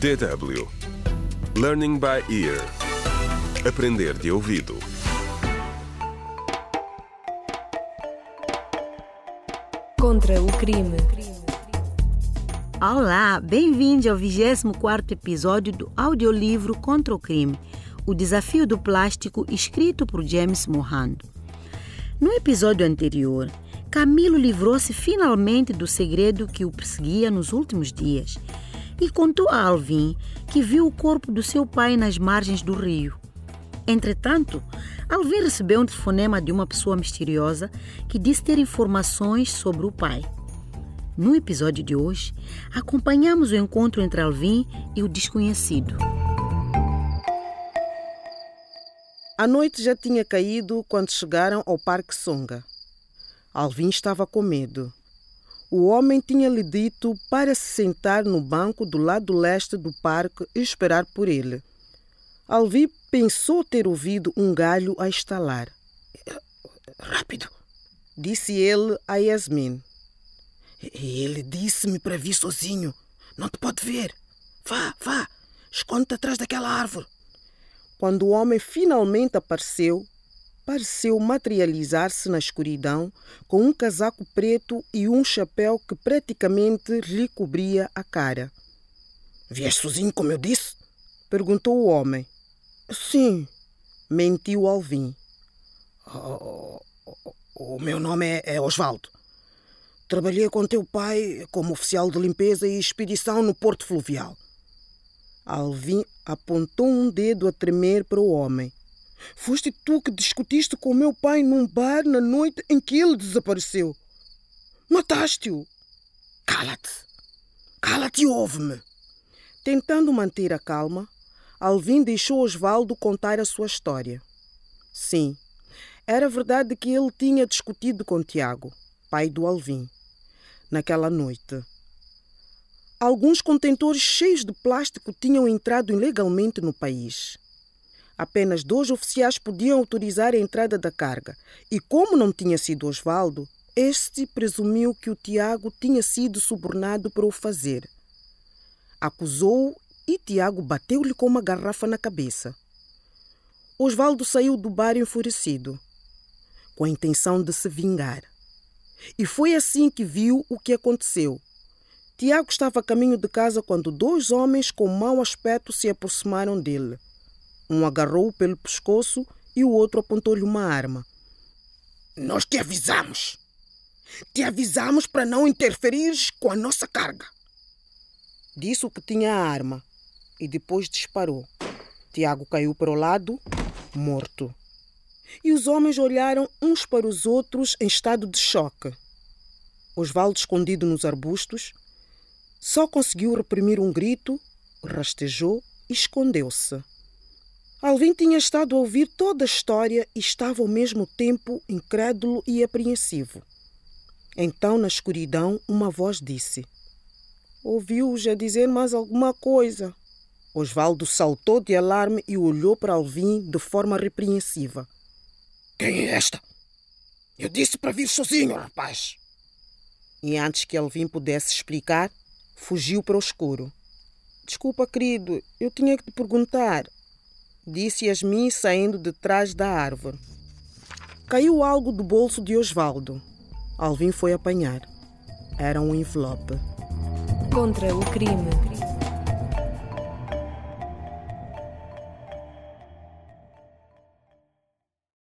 DW Learning by Ear Aprender de ouvido Contra o crime. Olá, bem-vindo ao 24º episódio do audiolivro Contra o Crime, o desafio do plástico escrito por James Mohando. No episódio anterior, Camilo livrou-se finalmente do segredo que o perseguia nos últimos dias e contou a Alvin que viu o corpo do seu pai nas margens do rio. Entretanto, Alvin recebeu um telefonema de uma pessoa misteriosa que disse ter informações sobre o pai. No episódio de hoje, acompanhamos o encontro entre Alvin e o desconhecido. A noite já tinha caído quando chegaram ao Parque Songa. Alvin estava com medo. O homem tinha-lhe dito para se sentar no banco do lado leste do parque e esperar por ele. Alvin pensou ter ouvido um galho a estalar. Rápido, disse ele a Yasmin. Ele disse-me para vir sozinho. Não te pode ver. Vá, vá, esconde-te atrás daquela árvore. Quando o homem finalmente apareceu, pareceu materializar-se na escuridão com um casaco preto e um chapéu que praticamente lhe cobria a cara. Vieste sozinho, como eu disse? perguntou o homem. Sim, mentiu Alvin. Oh, o meu nome é, é Osvaldo. Trabalhei com teu pai como oficial de limpeza e expedição no Porto Fluvial. Alvin apontou um dedo a tremer para o homem. Foste tu que discutiste com meu pai num bar na noite em que ele desapareceu. Mataste-o. Cala-te. Cala-te e ouve-me. Tentando manter a calma, Alvin deixou Osvaldo contar a sua história. Sim, era verdade que ele tinha discutido com Tiago, pai do Alvin, naquela noite. Alguns contentores cheios de plástico tinham entrado ilegalmente no país. Apenas dois oficiais podiam autorizar a entrada da carga, e como não tinha sido Osvaldo, este presumiu que o Tiago tinha sido subornado para o fazer. Acusou-o e Tiago bateu-lhe com uma garrafa na cabeça. Osvaldo saiu do bar enfurecido, com a intenção de se vingar. E foi assim que viu o que aconteceu. Tiago estava a caminho de casa quando dois homens com mau aspecto se aproximaram dele. Um agarrou-o pelo pescoço e o outro apontou-lhe uma arma. Nós te avisamos. Te avisamos para não interferires com a nossa carga. Disse o que tinha a arma e depois disparou. Tiago caiu para o lado, morto. E os homens olharam uns para os outros em estado de choque. Osvaldo, escondido nos arbustos, só conseguiu reprimir um grito, rastejou e escondeu-se. Alvin tinha estado a ouvir toda a história e estava ao mesmo tempo incrédulo e apreensivo. Então, na escuridão, uma voz disse: Ouviu-os a dizer mais alguma coisa. Osvaldo saltou de alarme e olhou para Alvin de forma repreensiva. Quem é esta? Eu disse para vir sozinho, rapaz. E antes que Alvin pudesse explicar, fugiu para o escuro. Desculpa, querido, eu tinha que te perguntar disse Yasmin saindo de trás da árvore. Caiu algo do bolso de Osvaldo. Alvin foi apanhar. Era um envelope. Contra o crime.